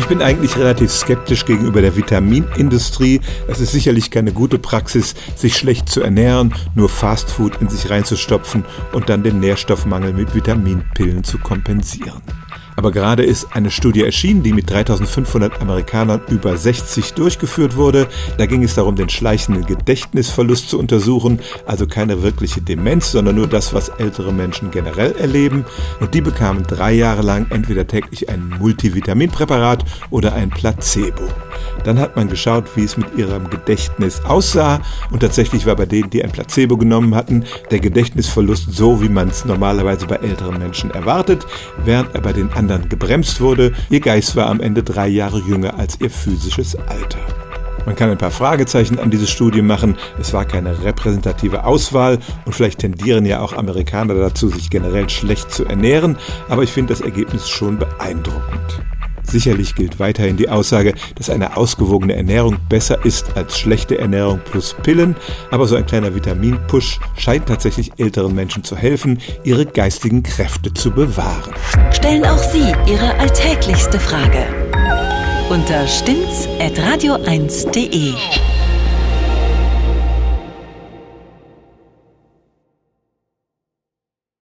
Ich bin eigentlich relativ skeptisch gegenüber der Vitaminindustrie. Es ist sicherlich keine gute Praxis, sich schlecht zu ernähren, nur Fastfood in sich reinzustopfen und dann den Nährstoffmangel mit Vitaminpillen zu kompensieren. Aber gerade ist eine Studie erschienen, die mit 3500 Amerikanern über 60 durchgeführt wurde. Da ging es darum, den schleichenden Gedächtnisverlust zu untersuchen, also keine wirkliche Demenz, sondern nur das, was ältere Menschen generell erleben. Und die bekamen drei Jahre lang entweder täglich ein Multivitaminpräparat oder ein Placebo. Dann hat man geschaut, wie es mit ihrem Gedächtnis aussah und tatsächlich war bei denen, die ein Placebo genommen hatten, der Gedächtnisverlust so, wie man es normalerweise bei älteren Menschen erwartet, während er bei den anderen gebremst wurde. Ihr Geist war am Ende drei Jahre jünger als ihr physisches Alter. Man kann ein paar Fragezeichen an diese Studie machen. Es war keine repräsentative Auswahl und vielleicht tendieren ja auch Amerikaner dazu, sich generell schlecht zu ernähren, aber ich finde das Ergebnis schon beeindruckend. Sicherlich gilt weiterhin die Aussage, dass eine ausgewogene Ernährung besser ist als schlechte Ernährung plus Pillen, aber so ein kleiner Vitaminpush scheint tatsächlich älteren Menschen zu helfen, ihre geistigen Kräfte zu bewahren. Stellen auch Sie Ihre alltäglichste Frage unter stimmtz.radio1.de.